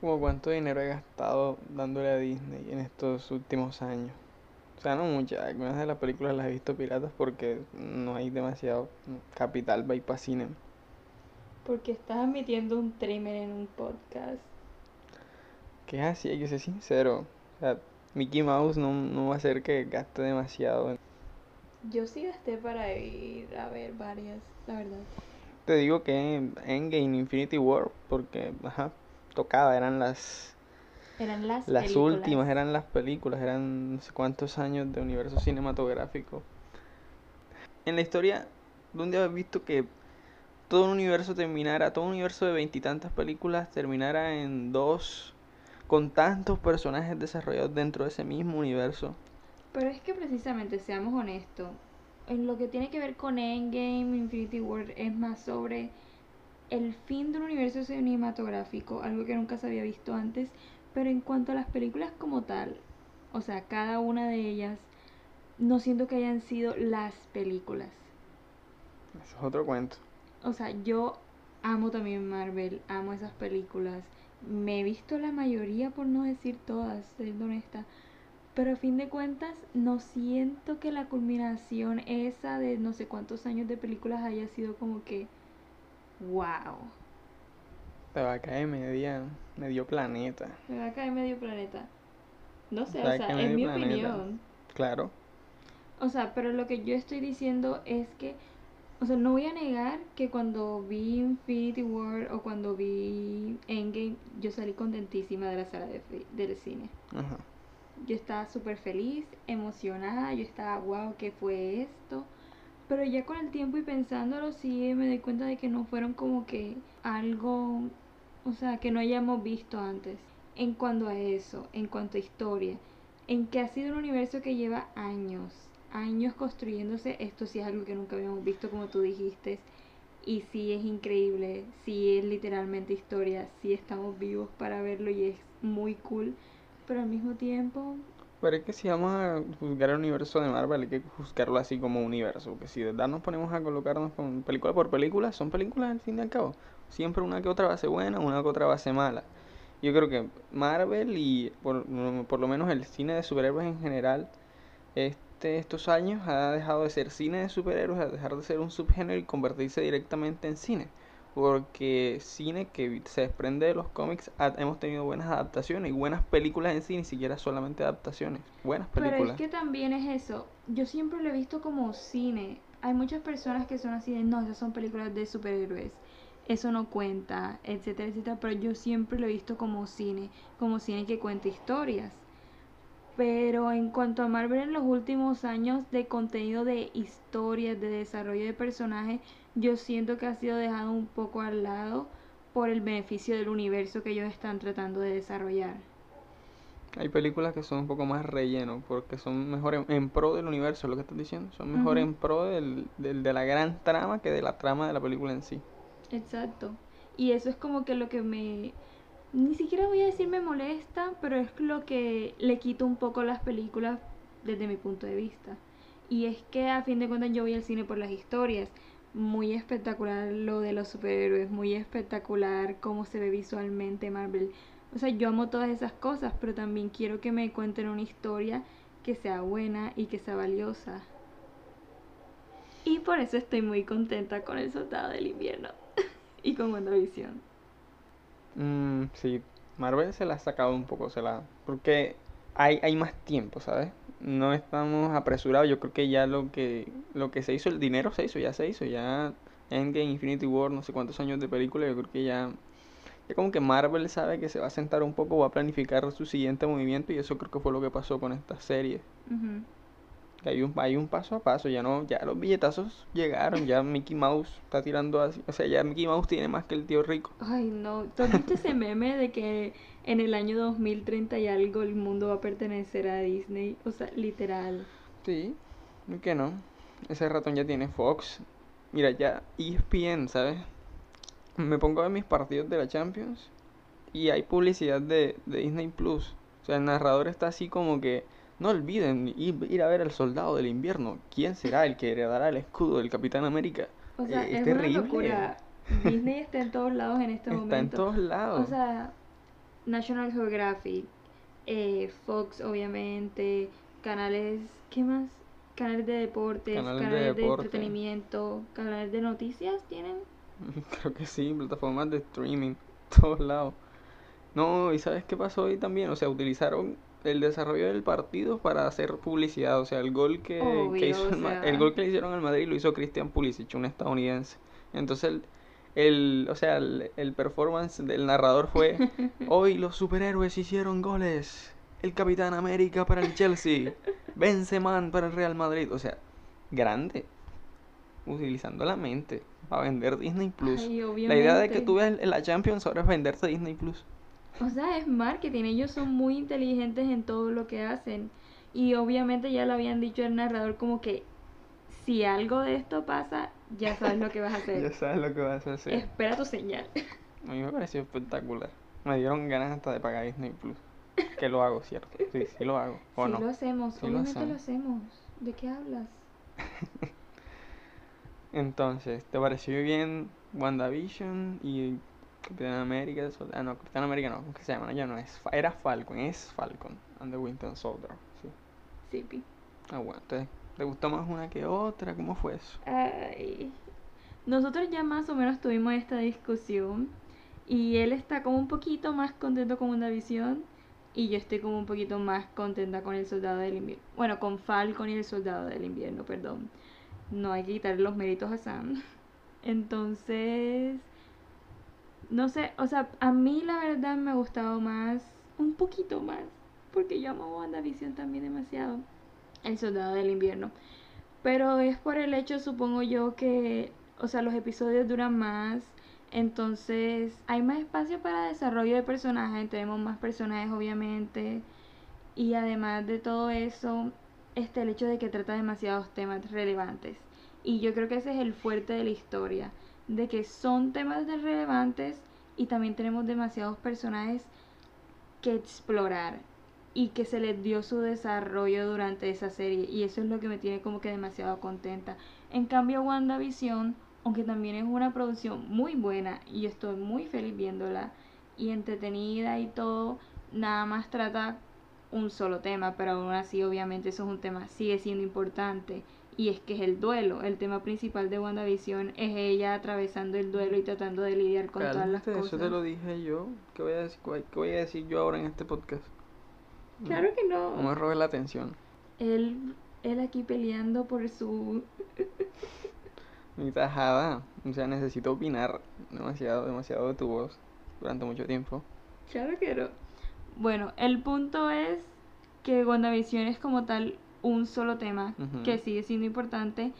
como cuánto dinero he gastado dándole a Disney en estos últimos años. O sea, no muchas. Algunas de las películas las he visto piratas porque no hay demasiado capital para ir para cine. Porque estás admitiendo un trimmer en un podcast. Que es así, hay que ser sincero. O sea, Mickey Mouse no, no va a hacer que gaste demasiado. Yo sí gasté para ir a ver varias, la verdad. Te digo que Endgame, Infinity War, porque, ajá, tocaba, eran las Eran las las películas. últimas, eran las películas, eran no sé cuántos años de universo cinematográfico. En la historia, ¿dónde has visto que todo un universo terminara, todo un universo de veintitantas películas terminara en dos, con tantos personajes desarrollados dentro de ese mismo universo? Pero es que precisamente, seamos honestos, en lo que tiene que ver con Endgame, Infinity War, es más sobre el fin de un universo cinematográfico, algo que nunca se había visto antes, pero en cuanto a las películas como tal, o sea, cada una de ellas, no siento que hayan sido las películas. Eso es otro cuento. O sea, yo amo también Marvel, amo esas películas. Me he visto la mayoría, por no decir todas, siendo honesta. Pero a fin de cuentas, no siento que la culminación esa de no sé cuántos años de películas haya sido como que, wow, Te va a caer media, medio planeta. me va a caer medio planeta. No sé, Te o sea, es mi planeta. opinión. Claro. O sea, pero lo que yo estoy diciendo es que, o sea, no voy a negar que cuando vi Infinity War o cuando vi Endgame, yo salí contentísima de la sala de del cine. Ajá. Yo estaba súper feliz, emocionada, yo estaba, wow, ¿qué fue esto? Pero ya con el tiempo y pensándolo, sí me doy cuenta de que no fueron como que algo, o sea, que no hayamos visto antes. En cuanto a eso, en cuanto a historia, en que ha sido un universo que lleva años, años construyéndose, esto sí es algo que nunca habíamos visto, como tú dijiste. Y sí es increíble, sí es literalmente historia, sí estamos vivos para verlo y es muy cool. Pero al mismo tiempo, Pero es que si vamos a juzgar el universo de Marvel, hay que juzgarlo así como universo. Porque si de verdad nos ponemos a colocarnos con película por película, son películas al fin y al cabo. Siempre una que otra va a ser buena, una que otra va a ser mala. Yo creo que Marvel y por, por lo menos el cine de superhéroes en general, este, estos años ha dejado de ser cine de superhéroes, a dejar de ser un subgénero y convertirse directamente en cine. Porque cine que se desprende de los cómics, hemos tenido buenas adaptaciones y buenas películas en sí, ni siquiera solamente adaptaciones, buenas Pero es películas. que también es eso. Yo siempre lo he visto como cine. Hay muchas personas que son así de, no, esas son películas de superhéroes. Eso no cuenta, etcétera, etcétera. Pero yo siempre lo he visto como cine, como cine que cuenta historias. Pero en cuanto a Marvel en los últimos años de contenido de historias, de desarrollo de personajes, yo siento que ha sido dejado un poco al lado por el beneficio del universo que ellos están tratando de desarrollar. Hay películas que son un poco más relleno, porque son mejor en, en pro del universo, lo que estás diciendo. Son mejor en pro del, del- de la gran trama que de la trama de la película en sí. Exacto. Y eso es como que lo que me... Ni siquiera voy a decir me molesta, pero es lo que le quita un poco las películas desde mi punto de vista. Y es que a fin de cuentas yo voy al cine por las historias. Muy espectacular lo de los superhéroes, muy espectacular cómo se ve visualmente Marvel. O sea, yo amo todas esas cosas, pero también quiero que me cuenten una historia que sea buena y que sea valiosa. Y por eso estoy muy contenta con el Soldado del Invierno y con WandaVision. Mm, sí, Marvel se la ha sacado un poco, se la... Porque hay, hay más tiempo, ¿sabes? No estamos apresurados, yo creo que ya lo que, lo que se hizo, el dinero se hizo, ya se hizo, ya Endgame, Infinity War, no sé cuántos años de película, yo creo que ya, ya como que Marvel sabe que se va a sentar un poco, va a planificar su siguiente movimiento y eso creo que fue lo que pasó con esta serie. Hay un, hay un paso a paso, ya no, ya los billetazos llegaron, ya Mickey Mouse está tirando así, o sea, ya Mickey Mouse tiene más que el tío rico. Ay, no. ¿Tú has visto ese meme de que en el año 2030 y algo el mundo va a pertenecer a Disney? O sea, literal. Sí, ¿por qué no? Ese ratón ya tiene Fox. Mira, ya ESPN, ¿sabes? Me pongo a ver mis partidos de la Champions y hay publicidad de, de Disney Plus. O sea, el narrador está así como que no olviden ir, a ver al soldado del invierno. ¿Quién será el que heredará el escudo del Capitán América? O sea, Eh, es, una locura. Disney está en todos lados en este Está en momento. todos lados. O sea, National Geographic, eh, Fox obviamente, canales, ¿qué más? Canales de deportes, Canales de canales de, deporte. entretenimiento, canales de noticias tienen. Creo que sí, plataformas de streaming, todos lados. No, ¿y sabes qué pasó ahí también? O sea, utilizaron el desarrollo del partido para hacer publicidad. O sea, el gol que, que hizo el, el gol que le hicieron al Madrid lo hizo Christian Pulisic, un estadounidense. Entonces, el, el, o sea, el, el performance del narrador fue: Hoy los superhéroes hicieron goles. El Capitán América para el Chelsea. Benzema para el Real Madrid. O sea, grande. Utilizando la mente para vender Disney Plus. Ay, La idea de que tú veas la Champions ahora es venderte Disney Plus. O sea, es marketing, ellos son muy inteligentes en todo lo que hacen. Y obviamente ya lo habían dicho el narrador como que si algo de esto pasa, ya sabes lo que vas a Ya hacer. sabes lo que vas a hacer. Espera tu señal. A mí me pareció espectacular. Me dieron ganas hasta de pagar Disney Plus. Que lo hago, ¿cierto? Sí, sí lo hago. ¿O sí no? lo hacemos, Sí lo obviamente lo hacemos. ¿De qué hablas? Entonces, ¿te pareció bien WandaVision y Capitán América? Ah, no, Capitán América no, ¿cómo se llama? No, ya no es. Era Falcon, es Falcon. And the Winter Soldier. Sí. Sí, pi. Ah, bueno, entonces, ¿te gustó más una que otra? ¿Cómo fue eso? Ay. Nosotros ya más o menos tuvimos esta discusión y él está como un poquito más contento con WandaVision y yo estoy como un poquito más contenta con el Soldado del Invierno. Bueno, con Falcon y el Soldado del Invierno, perdón. No hay que quitarle los méritos a Sam. Entonces, no sé, o sea, a mí la verdad me ha gustado más, un poquito más, porque yo amo WandaVision también demasiado, el Soldado del Invierno. Pero es por el hecho, supongo yo, que, o sea, los episodios duran más, entonces hay más espacio para desarrollo de personajes, tenemos más personajes obviamente, y además de todo eso, este, el hecho de que trata demasiados temas relevantes. Y yo creo que ese es el fuerte de la historia, de que son temas relevantes y también tenemos demasiados personajes que explorar y que se les dio su desarrollo durante esa serie y eso es lo que me tiene como que demasiado contenta. En cambio WandaVision, aunque también es una producción muy buena y estoy muy feliz viéndola y entretenida y todo, nada más trata un solo tema, pero aún así obviamente eso es un tema, sigue siendo importante y es que es el duelo, el tema principal de WandaVision es ella atravesando el duelo y tratando de lidiar con todas las cosas. eso te lo dije yo. ¿Qué voy a decir, qué voy a decir yo ahora en este podcast? Claro que no. No me robes la atención. Él, él aquí peleando por su... Mi tajada. O sea, necesito opinar demasiado, demasiado de tu voz durante mucho tiempo. Claro que no. Bueno, el punto es que WandaVision es como tal un solo tema que sigue siendo importante,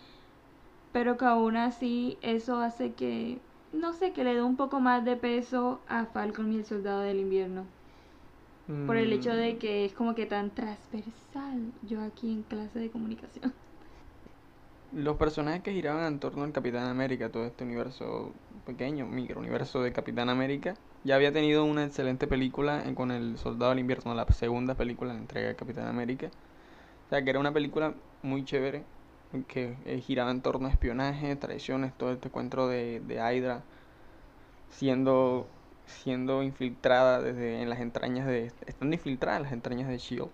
pero que aún así eso hace que, no sé, que le dé un poco más de peso a Falcon y el Soldado del Invierno. Por el hecho de Mm, que es como que tan transversal yo aquí en clase de comunicación. Los personajes que giraban en torno al Capitán América, todo este universo pequeño, micro universo de Capitán América, ya había tenido una excelente película con el Soldado del Invierno, la segunda película, la entrega de Capitán América. O sea, que era una película muy chévere, que eh, giraba en torno a espionaje, traiciones, todo este encuentro de, de Hydra siendo, siendo infiltrada desde en las entrañas de... Estando infiltrada en las entrañas de S.H.I.E.L.D.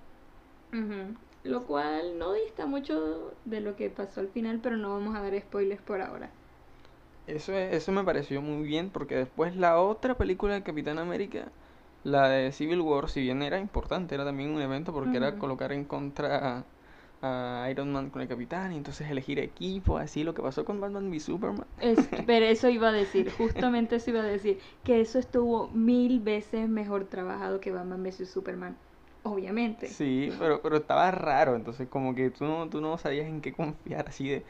Lo cual no dista mucho de lo que pasó al final, pero no vamos a dar spoilers por ahora. Eso, es- eso me pareció muy bien porque después la otra película de Capitán América, la de Civil War, si bien era importante, era también un evento porque era colocar en contra a, Iron Man con el Capitán y entonces elegir equipo, así lo que pasó con Batman y Superman. Es- pero eso iba a decir, justamente eso iba a decir, que eso estuvo mil veces mejor trabajado que Batman vs Superman. Obviamente. Sí, pero, pero estaba raro, entonces como que tú no, tú no sabías en qué confiar, así de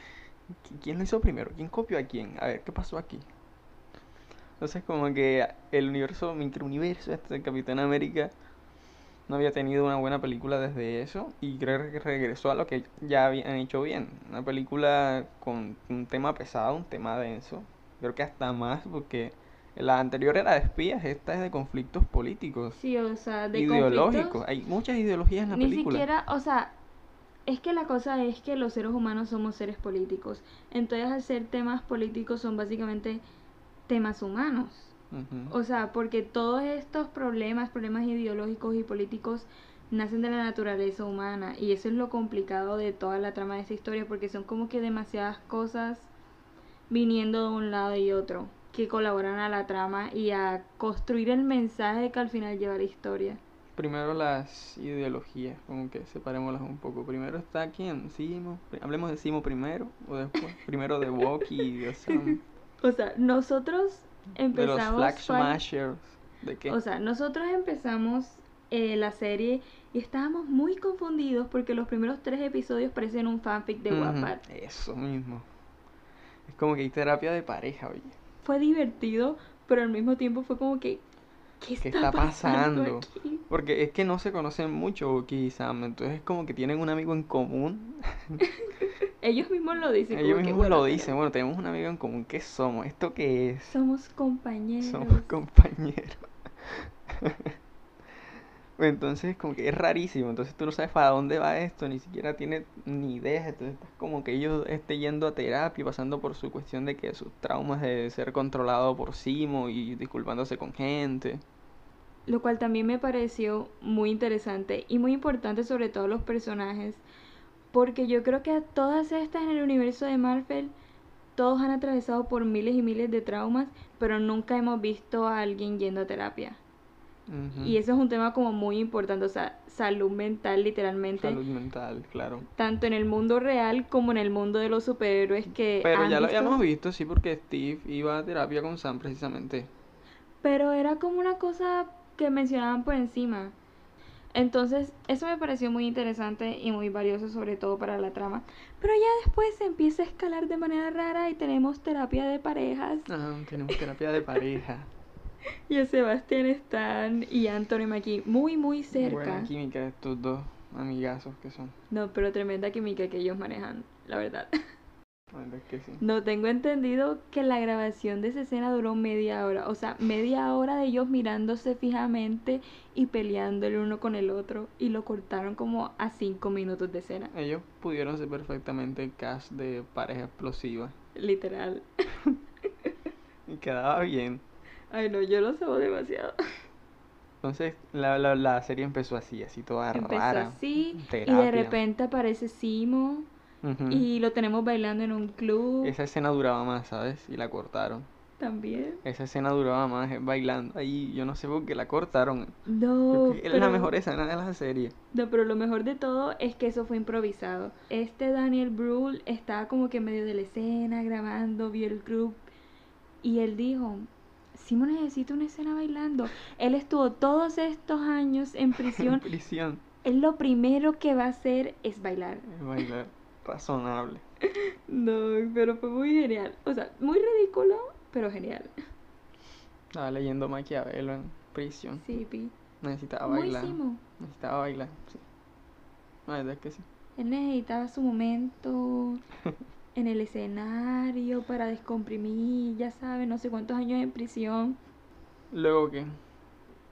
"¿Qui- ¿quién lo hizo primero? ¿Quién copió a quién? A ver, ¿qué pasó aquí? Entonces como que el universo, microuniverso este Capitán América no había tenido una buena película desde eso y creo que regresó a lo que ya habían hecho bien. Una película con un tema pesado, un tema denso. Creo que hasta más porque la anterior era de espías, esta es de conflictos políticos Sí, o sea, de ideológicos. Hay muchas ideologías en la ni película. siquiera, o sea, es que la cosa es que los seres humanos somos seres políticos. Entonces, al ser temas políticos son básicamente temas humanos. O sea, porque todos estos problemas, problemas ideológicos y políticos, nacen de la naturaleza humana. Y eso es lo complicado de toda la trama de esta historia, porque son como que demasiadas cosas viniendo de un lado y otro, que colaboran a la trama y a construir el mensaje que al final lleva la historia. Primero las ideologías, como que separémoslas un poco. Primero está quién, Simo. Hablemos de Simo primero o después. primero de Woki y de. O sea, nosotros De los empezamos... Flag Smashers. ¿De qué? O sea, nosotros empezamos eh, la serie y estábamos muy confundidos porque los primeros tres episodios parecen un fanfic de Wattpad. Eso mismo. Es como que hay terapia de pareja, oye. Fue divertido, pero al mismo tiempo fue como que... ¿Qué está, ¿Qué está pasando? aquí? Porque es que no se conocen mucho Woki y Sam, entonces es como que tienen un amigo en común. Ellos mismos lo dicen. Ellos mismos bueno, lo dicen, bueno, tenemos un amigo en común, ¿qué somos? ¿Esto qué es? Somos compañeros. Somos compañeros. Entonces, como que es rarísimo. Entonces, tú no sabes para dónde va esto, ni siquiera tienes ni idea. Entonces, estás como que ellos estén yendo a terapia, pasando por su cuestión de que sus traumas de ser controlado por Simo y disculpándose con gente. Lo cual también me pareció muy interesante y muy importante sobre todo los personajes. Porque yo creo que a todas estas en el universo de Marvel, todos han atravesado por miles y miles de traumas, pero nunca hemos visto a alguien yendo a terapia. Y eso es un tema como muy importante, o sea, salud mental literalmente, Salud mental, claro. tanto en el mundo real como en el mundo de los superhéroes que... Pero han ya lo visto- habíamos visto, sí, porque Steve iba a terapia con Sam precisamente. Pero era como una cosa que mencionaban por encima. Entonces, eso me pareció muy interesante y muy valioso, sobre todo para la trama. Pero ya después se empieza a escalar de manera rara y tenemos terapia de parejas. Ah, tenemos terapia de pareja. Y a Sebastián Stan y Anthony Mackie muy, muy cerca. Buena química estos dos amigazos que son. No, pero tremenda química que ellos manejan, la verdad. La verdad es que sí. No tengo entendido que la grabación de esa escena duró media hora. O sea, media hora de ellos mirándose fijamente y peleando el uno con el otro. Y lo cortaron como a cinco minutos de escena. Ellos pudieron ser perfectamente el cast de pareja explosiva. Literal. Y quedaba bien. Ay, no, yo lo sabo demasiado. Entonces la, la, la serie empezó así, así toda Empezó rara. así. Y de terapia. repente aparece Simo. Y lo tenemos bailando en un club. Esa escena duraba más, ¿sabes? Y la cortaron. También. Esa escena duraba más eh, bailando ahí. Yo no sé por qué la cortaron. No. Es la pero- mejor escena de la serie. No, pero lo mejor de todo es que eso fue improvisado. Este Daniel Brühl estaba como que en medio de la escena grabando, vio el club y él dijo, Simon necesita una escena bailando. Él estuvo todos estos años en En prisión. prisión. él lo primero que va a hacer es bailar. Es bailar. Razonable. No, pero fue muy genial. O sea, muy ridículo, pero genial. Estaba leyendo Maquiavelo en prisión. Sí, Pi. Necesitaba bailar. Necesitaba bailar, sí. La verdad es que sí. Él necesitaba su momento en el escenario para descomprimir, ya saben, no sé cuántos años en prisión. Luego que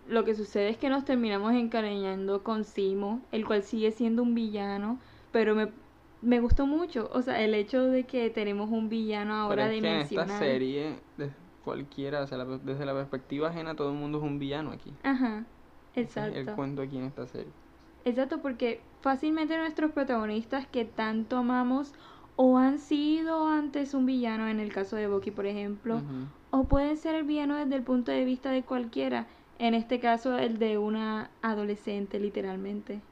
Lo que sucede es que nos terminamos encariñando con Simo, el cual sigue siendo un villano, pero me, me gustó mucho, o sea, el hecho de que tenemos un villano ahora Pero es que en esta serie, de cualquiera, o sea, la- desde la perspectiva ajena, todo el mundo es un villano aquí. Ajá, Ese es el exacto. cuento aquí en esta serie. Exacto, porque fácilmente nuestros protagonistas que tanto amamos o han sido antes un villano, en el caso de Bucky, por ejemplo, o pueden ser el villano desde el punto de vista de cualquiera, en este caso el de una adolescente, literalmente.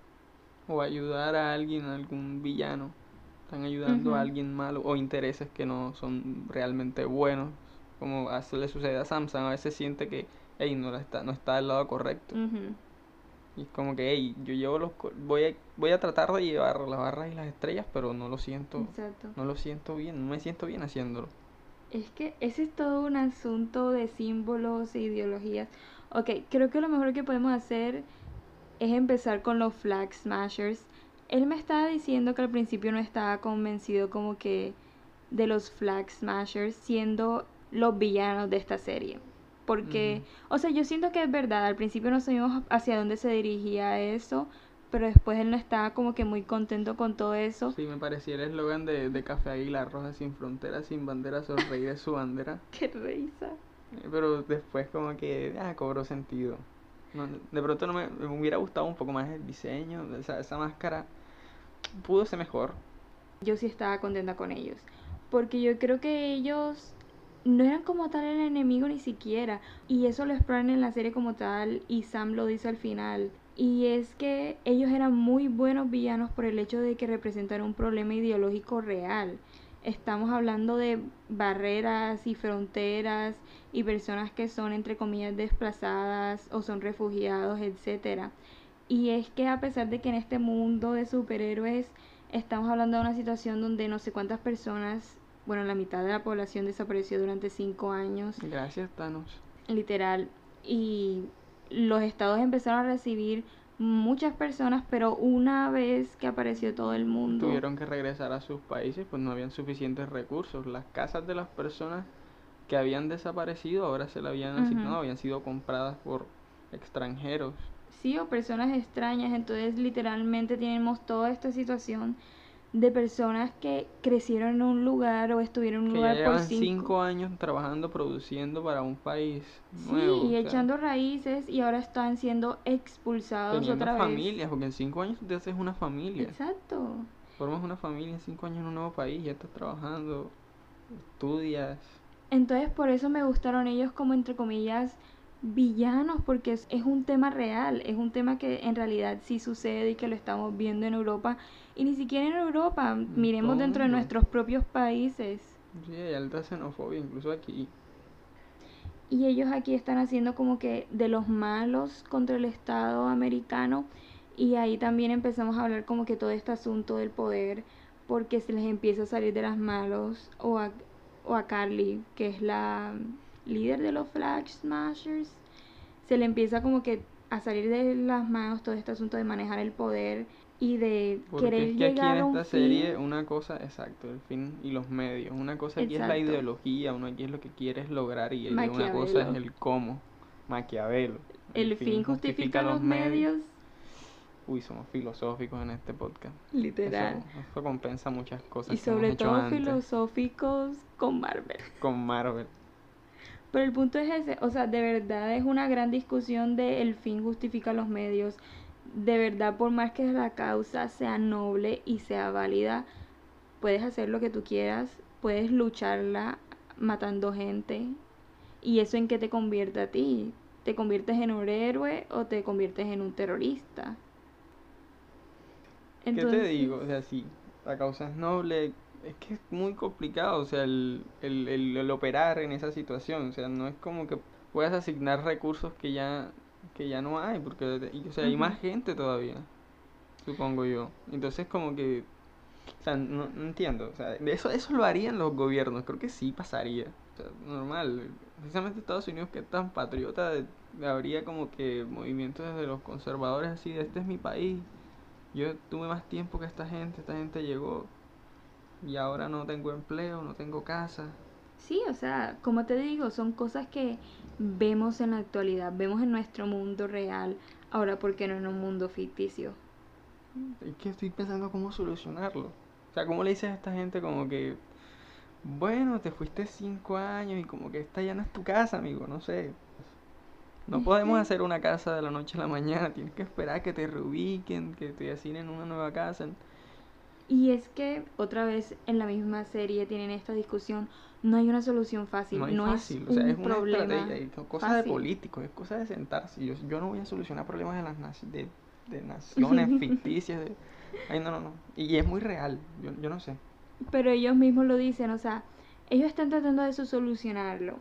O ayudar a alguien, a algún villano. Están ayudando a alguien malo o intereses que no son realmente buenos. Como a- le sucede a Samsung, a veces siente que ey, no, la está, no está del lado correcto. Ujú. Y es como que, hey, yo llevo los... Voy a, voy a tratar de llevar las barras y las estrellas, pero no lo siento... Exacto. No lo siento bien, no me siento bien haciéndolo. Es que ese es todo un asunto de símbolos e ideologías. Ok, creo que lo mejor que podemos hacer es empezar con los Flag Smashers. Él me estaba diciendo que al principio no estaba convencido como que de los Flag Smashers siendo los villanos de esta serie. Porque, o sea, yo siento que es verdad, al principio no sabíamos hacia dónde se dirigía eso, pero después él no estaba como que muy contento con todo eso. Sí, me parecía el eslogan de, de Café Águila Roja sin fronteras, sin bandera, sonreír es su bandera. Qué risa. Pero después como que, ah, cobró sentido. De pronto no me, hubiera gustado un poco más el diseño, esa, esa máscara pudo ser mejor. Yo sí estaba contenta con ellos. Porque yo creo que ellos no eran como tal el enemigo ni siquiera. Y eso lo exploran en la serie como tal y Sam lo dice al final. Y es que ellos eran muy buenos villanos por el hecho de que representan un problema ideológico real. Estamos hablando de barreras y fronteras y personas que son entre comillas desplazadas o son refugiados, etcétera. Y es que a pesar de que en este mundo de superhéroes estamos hablando de una situación donde no sé cuántas personas, bueno, la mitad de la población desapareció durante cinco años, Gracias, Thanos. literal, y los estados empezaron a recibir muchas personas, pero una vez que apareció todo el mundo, Tuvieron que regresar a sus países, pues no habían suficientes recursos. Las casas de las personas que habían desaparecido ahora se le habían asignado, habían sido compradas por extranjeros. sí, o personas extrañas, entonces literalmente tenemos toda esta situación de personas que crecieron en un lugar o estuvieron en un Que ya lugar por cinco cinco años trabajando, produciendo para un país Sí, nuevo. y o sea, echando raíces y ahora están siendo expulsados teniendo otra vez. familias, porque en cinco años tú te haces una familia. Exacto. Formas una familia en cinco años en un nuevo país, ya estás trabajando, estudias. Entonces por eso me gustaron ellos como entre comillas villanos porque es, es un tema real, es un tema que en realidad sí sucede y que lo estamos viendo en Europa y ni siquiera en Europa, miremos dentro de nuestros propios países. Sí, hay alta xenofobia, incluso aquí. Y ellos aquí están haciendo como que de los malos contra el Estado americano. Y ahí también empezamos a hablar como que todo este asunto del poder, porque se les empieza a salir de las manos. O a, o a Carly, que es la líder de los Flag Smashers, se le empieza como que a salir de las manos todo este asunto de manejar el poder y de Porque querer es que aquí llegar en a un esta serie fin. una cosa, exacto, el fin y los medios. Una cosa aquí es la Exacto. ideología, uno aquí es lo que quieres lograr y una cosa es el cómo. Maquiavelo. El fin justifica los medios, Uy, somos filosóficos en este podcast. literal. Eso, eso compensa muchas cosas Y sobre todo antes filosóficos con Marvel. con Marvel. Pero el punto es ese, o sea, de verdad es una gran discusión de el fin justifica los medios. De verdad, por más que la causa sea noble y sea válida, puedes hacer lo que tú quieras, puedes lucharla matando gente. ¿Y eso en qué te convierte a ti? ¿Te conviertes en un héroe o te conviertes en un terrorista? ¿Qué te digo? O sea, sí, la causa es noble, es que es muy complicado, o sea, el, el, el, el operar en esa situación, o sea, no es como que puedas asignar recursos que ya, que ya no hay, porque, y, o sea, hay más gente todavía, supongo yo. Entonces, como que, o sea, no, no entiendo, o sea, de eso, eso lo harían los gobiernos, creo que sí pasaría, o sea, normal, precisamente Estados Unidos que es tan patriota, de- habría como que movimientos desde los conservadores así, de este es mi país. Yo tuve más tiempo que esta gente, esta gente llegó y ahora no tengo empleo, no tengo casa. Sí, o sea, como te digo, son cosas que vemos en la actualidad, vemos en nuestro mundo real, ahora ¿por qué no en un mundo ficticio? Es que estoy pensando cómo solucionarlo. O sea, ¿cómo le dices a esta gente como que, bueno, te fuiste cinco años y como que esta ya no es tu casa, amigo, no sé. No podemos hacer una casa de la noche a la mañana, tienes que esperar que te reubiquen, que te asignen una nueva casa. Y es que otra vez en la misma serie tienen esta discusión, no hay una solución fácil, No no, hay fácil, es o sea, un es una problema estrategia, es co- cosa de políticos, es cosa de sentarse. Yo, yo no voy a solucionar problemas de las naci- de, de naciones ficticias. de- Ay, no, no, no. Y es muy real, yo, yo no sé. Pero ellos mismos lo dicen, o sea, ellos están tratando de solucionarlo,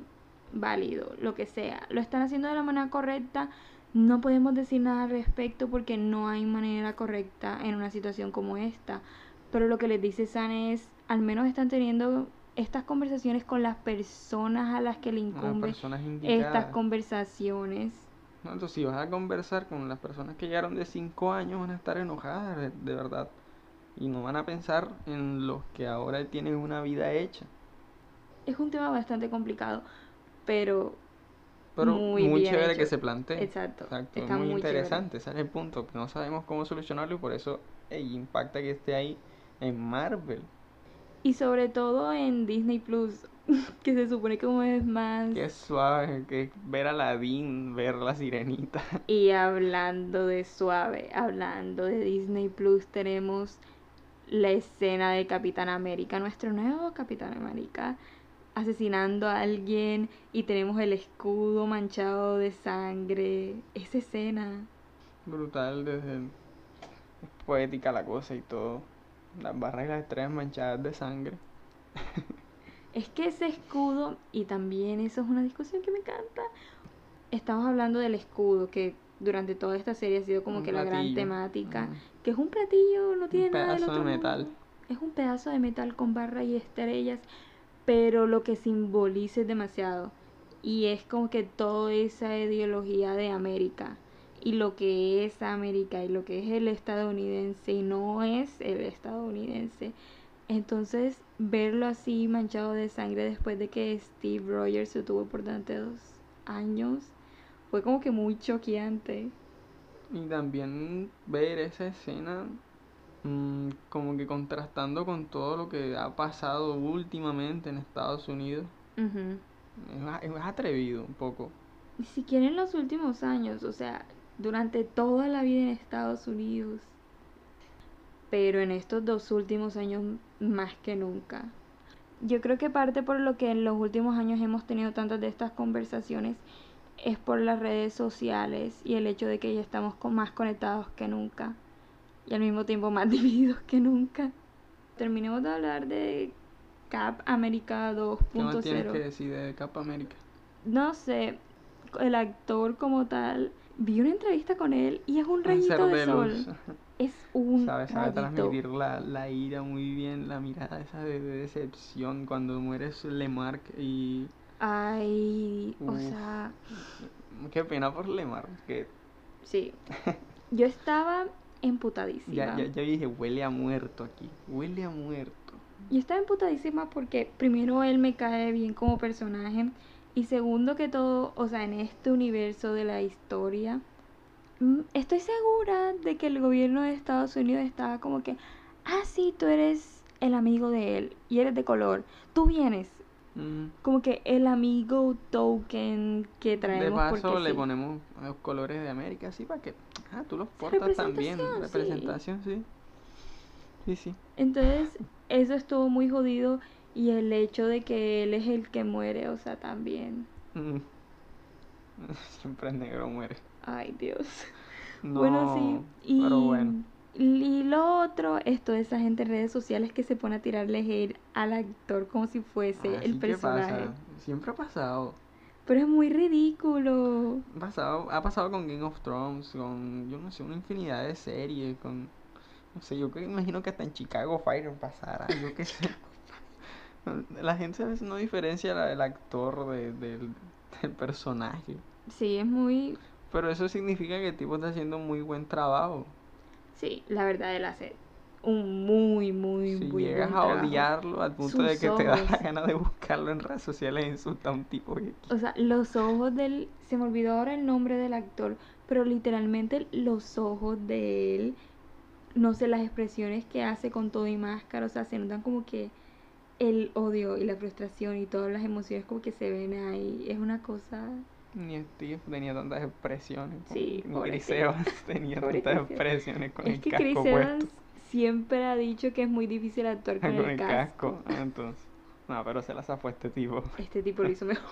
válido, lo que sea, lo están haciendo de la manera correcta, no podemos decir nada al respecto porque no hay manera correcta en una situación como esta. Pero lo que les dice San es, al menos están teniendo estas conversaciones con las personas a las que le incumbe estas conversaciones. No, entonces, si vas a conversar con las personas que llegaron de 5 años, van a estar enojadas, de, de verdad. Y no van a pensar en los que ahora tienen una vida hecha. Es un tema bastante complicado, pero Pero Muy muy, bien chévere hecho. que se plantee. Exacto, Exacto, está es muy, muy chévere. interesante, ese es el punto. que No sabemos cómo solucionarlo y por eso ey, impacta que esté ahí en Marvel. Y sobre todo en Disney Plus, que se supone como es más... Qué suave, que ver a Aladdin, ver la sirenita. Y hablando de suave, hablando de Disney Plus, tenemos la escena de Capitán América, nuestro nuevo Capitán América, asesinando a alguien y tenemos el escudo manchado de sangre. Esa escena. Brutal, desde es poética la cosa y todo. Las barras y las estrellas manchadas de sangre. Es que ese escudo, y también eso es una discusión que me encanta. Estamos hablando del escudo, que durante toda esta serie ha sido como Un que la gran temática. Que es un platillo, no tiene nada del pedazo de otro metal. mundo. Es un pedazo de metal con barra y estrellas, pero lo que simboliza es demasiado. Y es como que toda esa ideología de América. Y lo que es América y lo que es el estadounidense y no es el estadounidense. Entonces, verlo así manchado de sangre después de que Steve Rogers se tuvo por tantos años, fue como que muy choqueante. Y también ver esa escena mm, como que contrastando con todo lo que ha pasado últimamente en Estados Unidos. Ujú. Es, a- es atrevido un poco. Ni siquiera en los últimos años, o sea, durante toda la vida en Estados Unidos. Pero en estos dos últimos años más que nunca. Yo creo que parte por lo que en los últimos años hemos tenido tantas de estas conversaciones es por las redes sociales y el hecho de que ya estamos con- más conectados que nunca y al mismo tiempo más divididos que nunca. Terminemos de hablar de Cap América ¿Qué más tienes que 2.0 decir de Capa América? no sé, el actor como tal, vi una entrevista con él y es un rayito de sol. Es un Sabe, sabe rayito. transmitir la, la ira muy bien, la mirada esa de, de decepción cuando mueres Lemarck y... Ay, o sea, Qué pena por Lemarck, que sí. Yo estaba emputadísima. ya, ya, ya dije, huele a muerto aquí, huele a muerto. Yo estaba emputadísima porque primero él me cae bien como personaje y segundo que todo, o sea, en este universo de la historia, mm, estoy segura de que el gobierno de Estados Unidos estaba como que, ah, sí, tú eres el amigo de él y eres de color, tú vienes. Mm. Como que el amigo token que De traemos paso porque le sí. ponemos los colores de América así para que ah, tú los portas también. Representación, sí. Representación, sí. Sí, sí. Entonces, eso estuvo muy jodido y el hecho de que él es el que muere, o sea, también. Mm. Siempre el negro muere. Ay, Dios. No, bueno, sí. Y, pero bueno. y lo otro es toda esa gente en redes sociales que se pone a tirarle hate al actor como si fuese Ah, el sí, ¿qué personaje. pasa? Siempre ha pasado. Pero es muy ridículo. Ha pasado, ha pasado con Game of Thrones, con, yo no sé, una infinidad de series, con, no sé, yo que imagino que hasta en Chicago Fire pasará, yo qué sé. La gente a veces no diferencia la- el actor de- del, del personaje, Sí, es muy. pero eso significa que el tipo está haciendo muy buen trabajo. Sí, la verdad, él hace un muy, muy, Si muy llegas buen a trabajo. odiarlo al punto de que te da la gana de buscarlo en redes sociales e insultar a un tipo O sea, los ojos del... Se me olvidó ahora el nombre del actor, pero literalmente los ojos de él, no sé, las expresiones que hace con todo y máscara, o sea, se notan como que el odio y la frustración y todas las emociones como que se ven ahí. Es una cosa... Ni Steve tenía tantas expresiones. Sí, ni Chris. Evans tenía tantas expresiones con es el que casco Chris puesto. Evans siempre ha dicho que es muy difícil actuar con, con el, casco. Ah, Entonces, no, pero se la zafó este tipo. Este tipo lo hizo mejor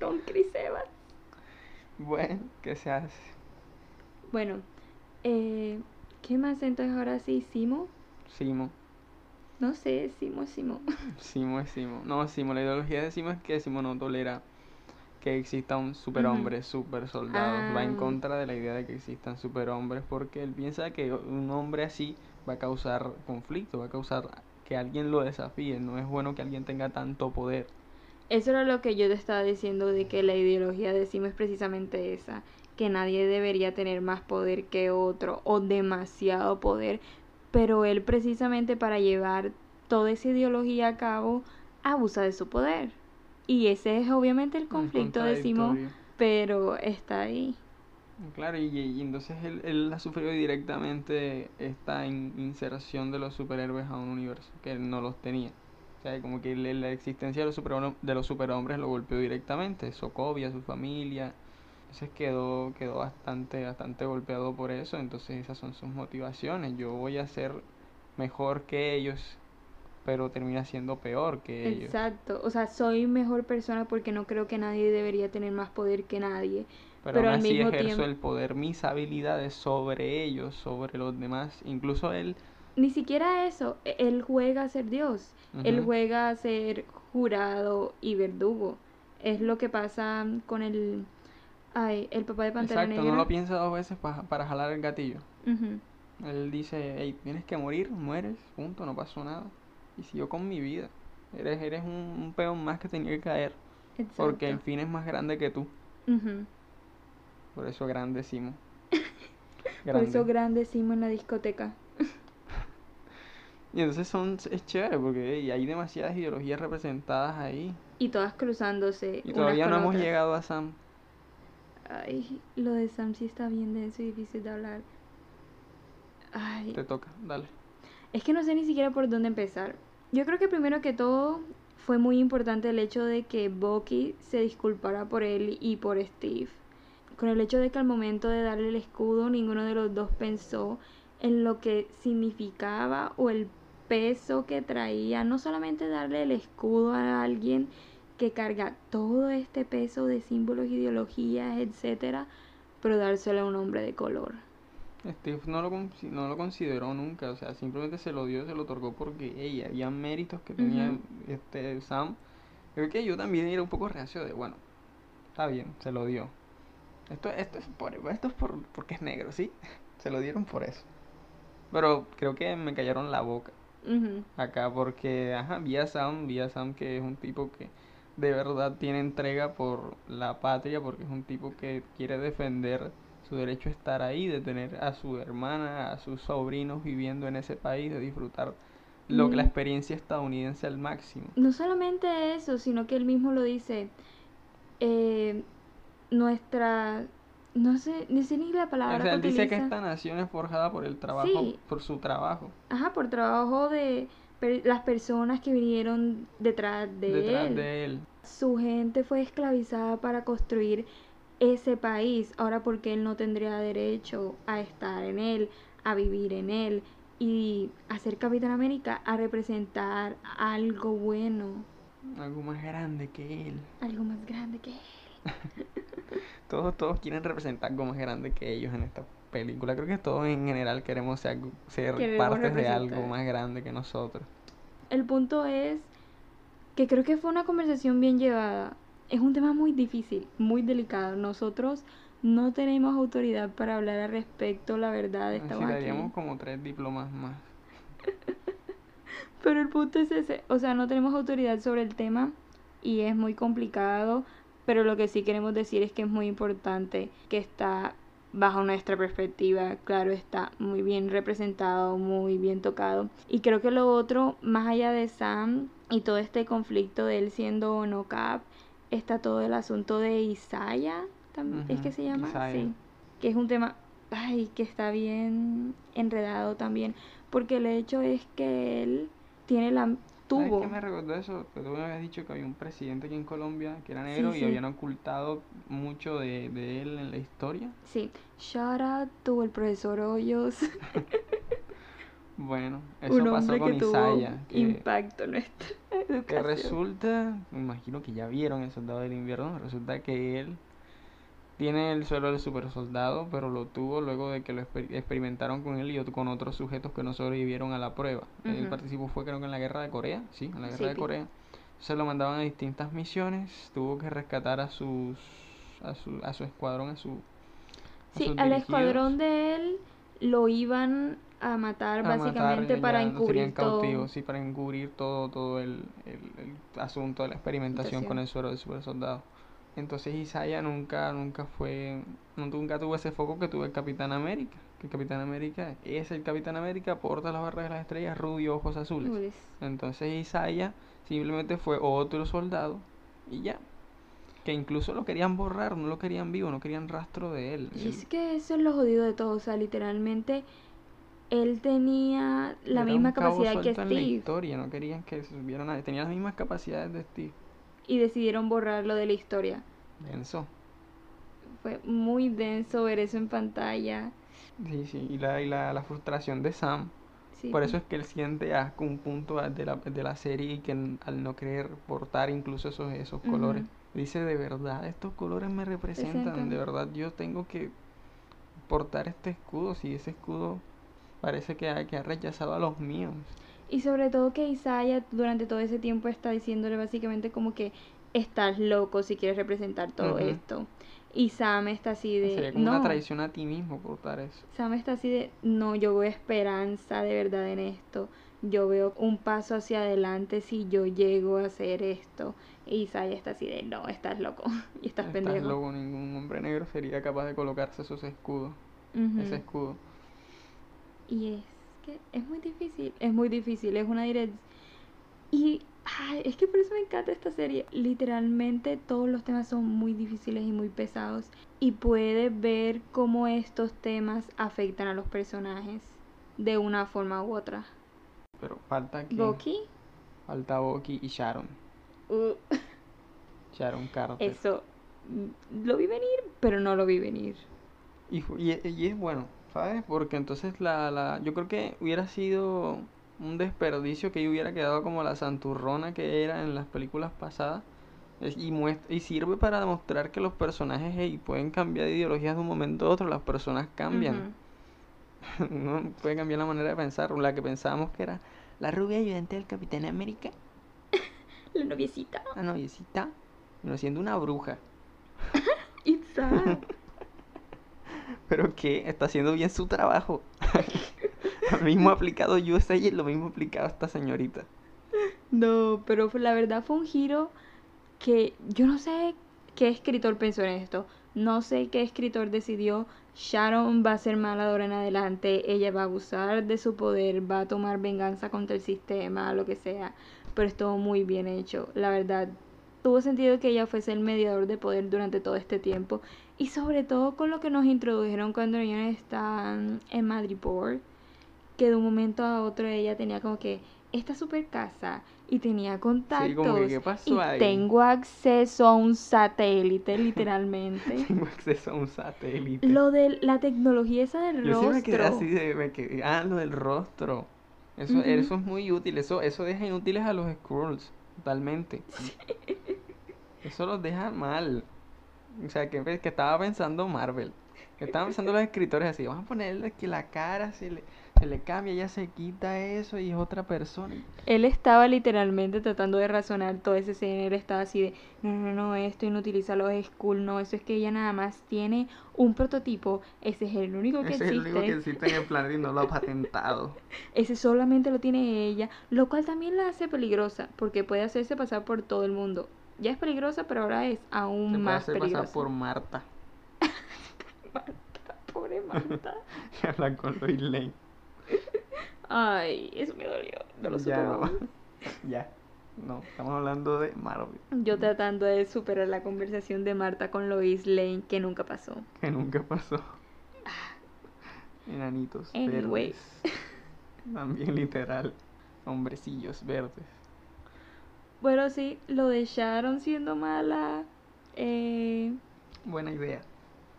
con Chris Evans. Bueno, ¿qué se hace? Bueno, eh, ¿qué más entonces ahora sí? ¿Simo? Simo. No sé, Simo, Simo. Simo es Simo. No, Simo, la ideología de Simo es que Simo no tolera que exista un superhombre, super soldado. Va en Ah. contra de la idea de que existan superhombres porque él piensa que un hombre así va a causar conflicto, va a causar que alguien lo desafíe. No es bueno que alguien tenga tanto poder. Eso era lo que yo te estaba diciendo de que la ideología de Simo es precisamente esa, que nadie debería tener más poder que otro o demasiado poder, pero él precisamente para llevar toda esa ideología a cabo abusa de su poder. Y ese es obviamente el conflicto de contradictorio. pero está ahí. Claro, y, y entonces él, él ha sufrido directamente esta in- inserción de los superhéroes a un universo que él no los tenía. O sea, como que la existencia de los, superhom- de los superhombres lo golpeó directamente. Sokovia, su familia. Entonces quedó, quedó bastante, bastante golpeado por eso. Entonces esas son sus motivaciones. Yo voy a ser mejor que ellos, pero termina siendo peor que ellos. Exacto. O sea, soy mejor persona porque no creo que nadie debería tener más poder que nadie. Pero, Pero aún al así mismo ejerzo tiempo- el poder, mis habilidades sobre ellos, sobre los demás. Incluso él. Ni siquiera eso. e- Él juega a ser Dios. Él juega a ser jurado y verdugo. Es lo que pasa con el... Ay, el papá de Pantera Exacto, Negra. no lo piensa dos veces pa- para jalar el gatillo. Él dice, hey, tienes que morir, mueres, punto, no pasó nada. Y siguió con mi vida. Eres, eres un, un peón más que tenía que caer. Porque el fin es más grande que tú. Por eso grande Simo. Por eso Grande. grande Simo en la discoteca. Y entonces son, es chévere porque hey, hay demasiadas ideologías representadas ahí. Y todas cruzándose. Y todavía no hemos otras. llegado a Sam. Ay, lo de Sam sí está bien denso y difícil de hablar. Ay, Te toca, dale. es que no sé ni siquiera por dónde empezar. Yo creo que primero que todo fue muy importante el hecho de que Bucky se disculpara por él y por Steve. Con el hecho de que al momento de darle el escudo ninguno de los dos pensó en lo que significaba o el peso que traía, no solamente darle el escudo a alguien que carga todo este peso de símbolos, ideologías, etcétera, pero dárselo a un hombre de color. Steve no lo, no lo consideró nunca, o sea, simplemente se lo dio, se lo otorgó porque ey, había méritos que tenía este Sam. Creo que yo también era un poco reacio de, bueno, está bien, se lo dio. Esto, esto es por, esto es por, porque es negro, ¿sí? Se lo dieron por eso. Pero creo que me callaron la boca acá porque, ajá, vi a Sam, vi a Sam que es un tipo que de verdad tiene entrega por la patria, porque es un tipo que quiere defender su derecho a estar ahí, de tener a su hermana, a sus sobrinos viviendo en ese país, de disfrutar lo que la Mm. experiencia estadounidense al máximo. No solamente eso, sino que él mismo lo dice. eh, nuestra. No sé, ni sé ni la O palabra que él dice que esta nación es forjada por el trabajo, Sí. por su trabajo, Ajá, por trabajo de per- las personas que vinieron detrás de detrás él. de él. Su gente fue esclavizada para construir ese país. Ahora, porque él no tendría derecho a estar en él, a vivir en él y a ser Capitán América, a representar algo bueno, Algo más grande que él. algo más grande que él. Todos, todos quieren representar algo más grande que ellos en esta película. Creo que todos en general queremos ser, ser partes de algo más grande que nosotros. El punto es que creo que fue una conversación bien llevada. Es un tema muy difícil, muy delicado. Nosotros no tenemos autoridad para hablar al respecto, la verdad, estamos aquí. Necesitaríamos como tres diplomas más. Pero el punto es ese, o sea, no tenemos autoridad sobre el tema y es muy complicado, pero lo que sí queremos decir es que es muy importante que está bajo nuestra perspectiva, claro, está muy bien representado, muy bien tocado. Y creo que lo otro, más allá de Sam y todo este conflicto de él siendo no cap, está todo el asunto de Isaiah, tam- es que se llama, Isaiah. sí, que es un tema, ay, que está bien enredado también, porque el hecho es que él tiene la ¿Sabes tuvo qué me recordó eso? Que tú me habías dicho que había un presidente aquí en Colombia que era negro y sí. habían ocultado mucho de, de él en la historia. sí shout out to el profesor Hoyos Bueno, eso un pasó con que tuvo Isaiah. Que, impacto en nuestra que educación resulta, me imagino que ya vieron el soldado del invierno, resulta que él tiene el suelo del super soldado, pero lo tuvo luego de que lo exper- experimentaron con él y con otros sujetos que no sobrevivieron a la prueba. Él Ujú. participó, fue creo que en la guerra de Corea, sí, en la guerra Sí, de. Corea. Se lo mandaban a distintas misiones, tuvo que rescatar a sus a su, a su escuadrón, a su a sí al escuadrón de él lo iban a matar a matar, básicamente ya para encubrir todo cautivos, sí, para encubrir todo, todo el, el- el asunto de la experimentación con el suero del super soldado. Entonces Isaiah nunca, nunca fue, nunca tuvo ese foco que tuvo el Capitán América. Que el Capitán América es el Capitán América, porta las barras de las estrellas, rubio, ojos azules. Ules. Entonces Isaiah simplemente fue otro soldado y ya. Que incluso lo querían borrar, no lo querían vivo, no querían rastro de él. Y es que eso es lo jodido de todo, o sea, literalmente él tenía la Era misma capacidad que en la Steve historia, no querían que se subiera nadie. Tenía las mismas capacidades de Steve. Y decidieron borrarlo de la historia. Denso. Fue muy denso ver eso en pantalla. Sí, sí. Y la, y la, la frustración de Sam. Sí. Por eso es que él siente asco un punto de la, de la serie y que al no querer portar incluso esos, esos colores. Dice, de verdad, estos colores me representan. Representan. De verdad, yo tengo que portar este escudo. Si ese escudo parece que ha, que ha rechazado a los míos. Y sobre todo que Isaiah durante todo ese tiempo está diciéndole básicamente como que estás loco si quieres representar todo esto. Y Sam está así de Sería como no. una traición a ti mismo portar eso. Sam está así de no, yo veo esperanza de verdad en esto. Yo veo un paso hacia adelante si yo llego a hacer esto. Y Isaiah está así de no, estás loco y estás, Estás pendejo. loco, ningún hombre negro sería capaz de colocarse esos escudos. Ese escudo. Y es que es muy difícil, es muy difícil, es una dirección. Y ay, es que por eso me encanta esta serie. Literalmente todos los temas son muy difíciles y muy pesados. Y puedes ver cómo estos temas afectan a los personajes de una forma u otra. Pero falta que Bucky, falta Bucky y Sharon. uh, Sharon Carter. eso mm, lo vi venir, pero no lo vi venir. Y, y, y es bueno, ¿sabes? Porque entonces la, la, yo creo que hubiera sido un desperdicio que ella hubiera quedado como la santurrona que era en las películas pasadas. Y, muest- y sirve para demostrar que los personajes hey, pueden cambiar de ideologías de un momento a otro, las personas cambian. Puede cambiar la manera de pensar. La que pensábamos que era la rubia ayudante del Capitán América, La noviecita. la noviecita, no siendo una bruja. Itza. Pero que está haciendo bien su trabajo. Lo mismo aplicado USA y lo mismo aplicado esta señorita. No, pero la verdad fue un giro que yo no sé qué escritor pensó en esto. No sé qué escritor decidió. Sharon va a ser mala de ahora en adelante. Ella va a abusar de su poder. Va a tomar venganza contra el sistema, lo que sea. Pero estuvo muy bien hecho. La verdad, tuvo sentido que ella fuese el mediador de poder durante todo este tiempo. Y sobre todo con lo que nos introdujeron cuando ellos estaban en Madripoor que de un momento a otro ella tenía como que esta super casa y tenía contactos como que, ¿qué pasó y ahí? tengo acceso a un satélite literalmente. Tengo acceso a un satélite. Lo de la tecnología esa del Yo sí me quedé rostro. así de, me quedé- ah, lo del rostro. Eso, Ujú. eso es muy útil, eso, eso deja inútiles a los Skrulls, totalmente. Eso los deja mal. O sea, que, que estaba pensando Marvel. Que estaban pensando los escritores así, vamos a ponerle que la cara se le, se le cambia, ella se quita eso y es otra persona. Él estaba literalmente tratando de razonar toda esa escena. Él estaba así de, no, no, no, esto inutiliza los school, no, eso es que ella nada más tiene un prototipo. Ese es el único que Ese es el existe. único que existe en el planeta y no lo ha patentado. Ese solamente lo tiene ella, lo cual también la hace peligrosa, porque puede hacerse pasar por todo el mundo. Ya es peligrosa, pero ahora es aún Se puede más hacer peligrosa. pasar por Marta Marta, pobre Marta. y hablar con Lois Lane. Ay, eso me dolió. No lo. Ya, ya. No, estamos hablando de Marvel, Yo tratando de superar la conversación de Marta con Lois Lane, que nunca pasó. que nunca pasó. Enanitos Anyway. verdes. También literal. Hombrecillos verdes. Bueno, sí, lo de Sharon siendo mala. Eh, Buena idea.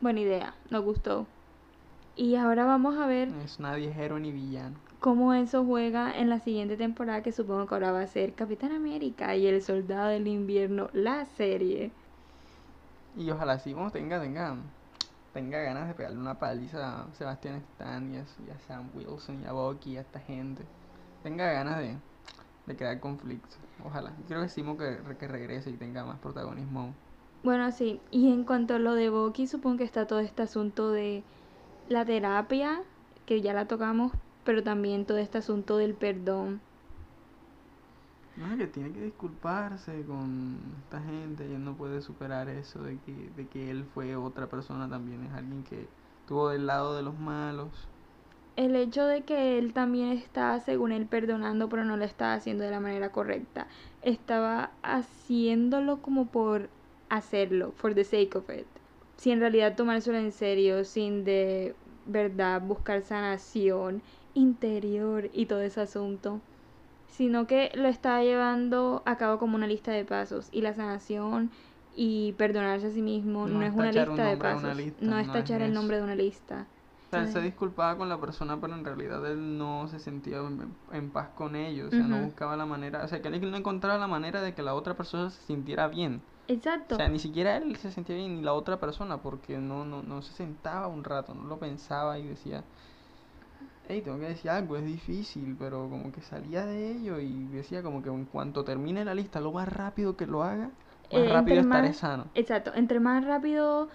buena idea, nos gustó. Y ahora vamos a ver No es nadie héroe ni villano. cómo eso juega en la siguiente temporada, que supongo que ahora va a ser Capitán América y el Soldado del Invierno, la serie. Y ojalá sí, como tenga, tenga, tenga ganas de pegarle una paliza a Sebastián Stan y a, y a Sam Wilson y a Bucky y a esta gente. Tenga ganas de, de crear conflictos. Ojalá. Creo que Simo que, que regrese y tenga más protagonismo. Bueno, sí, y en cuanto a lo de Bucky, supongo que está todo este asunto de la terapia, que ya la tocamos, pero también todo este asunto del perdón. No, que tiene que disculparse con esta gente y él no puede superar eso de que, de que él fue otra persona también, es alguien que estuvo del lado de los malos. El hecho de que él también está, según él, perdonando, pero no lo está haciendo de la manera correcta. Estaba haciéndolo como por hacerlo, for the sake of it. Sin en realidad tomárselo en serio, sin de verdad buscar sanación interior y todo ese asunto, sino que lo está llevando a cabo como una lista de pasos y la sanación y perdonarse a sí mismo no, es una lista de pasos, no es tachar el nombre de una lista. O sea, él se disculpaba con la persona, pero en realidad él no se sentía en, paz con ellos, o sea, no buscaba la manera, o sea, que él no encontraba la manera de que la otra persona se sintiera bien. Exacto. O sea, ni siquiera él se sentía bien, ni la otra persona, porque no, no, no se sentaba un rato, no lo pensaba y decía, hey, tengo que decir algo, es difícil, pero como que salía de ello y decía como que en cuanto termine la lista, lo más rápido que lo haga, más eh, rápido estaré sano. Exacto, entre más rápido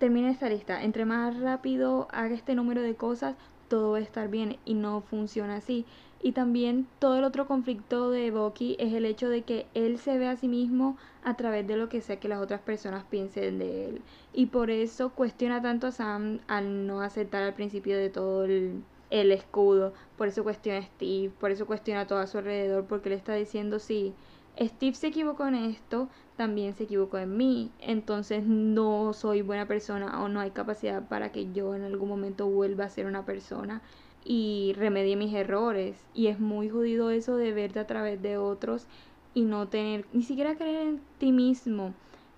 termine esta lista, entre más rápido haga este número de cosas, todo va a estar bien y no funciona así. Y también todo el otro conflicto de Bucky es el hecho de que él se ve a sí mismo a través de lo que sea que las otras personas piensen de él. Y por eso cuestiona tanto a Sam al no aceptar al principio de todo el, el escudo. Por eso cuestiona a Steve, por eso cuestiona a todo a su alrededor, porque le está diciendo sí. Steve se equivocó en esto, también se equivocó en mí, entonces no soy buena persona o no hay capacidad para que yo en algún momento vuelva a ser una persona y remedie mis errores. Y es muy jodido eso de verte a través de otros y no tener, ni siquiera creer en ti mismo.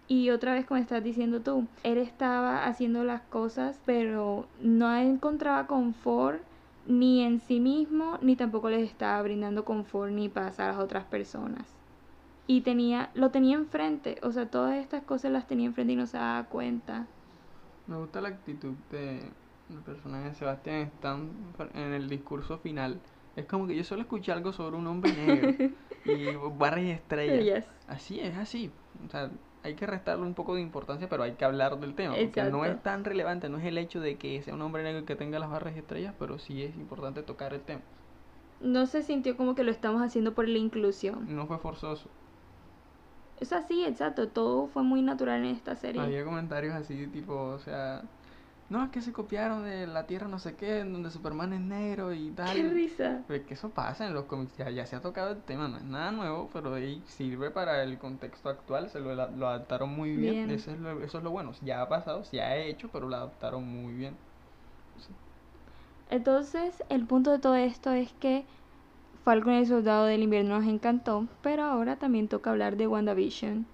Y otra vez como estás diciendo tú, él estaba haciendo las cosas, pero no encontraba confort ni en sí mismo, ni tampoco les estaba brindando confort ni paz a las otras personas y tenía, lo tenía enfrente, o sea, todas estas cosas las tenía enfrente y no se daba cuenta. Me gusta la actitud de el personaje de Sebastián Stan en el discurso final. Es como que yo solo escuché algo sobre un hombre negro y barras y estrellas. Así es, así. O sea, hay que restarle un poco de importancia, pero hay que hablar del tema. Porque no es tan relevante, no es el hecho de que sea un hombre negro que tenga las barras y estrellas, pero sí es importante tocar el tema. No se sintió como que lo estamos haciendo por la inclusión. No fue forzoso. Es así, exacto, todo fue muy natural en esta serie. Había comentarios así, tipo, o sea, no, es que se copiaron de la Tierra no sé qué, donde Superman es negro y tal. ¡Qué risa! Pues que eso pasa en los cómics, ya, se ha tocado el tema, no es nada nuevo, pero ahí sirve para el contexto actual, se lo, lo adaptaron muy bien, Eso, es lo, eso es lo bueno, ya ha pasado, se ha hecho, pero lo adaptaron muy bien. Entonces, el punto de todo esto es que Falcon el Soldado del Invierno nos encantó, pero ahora también toca hablar de WandaVision.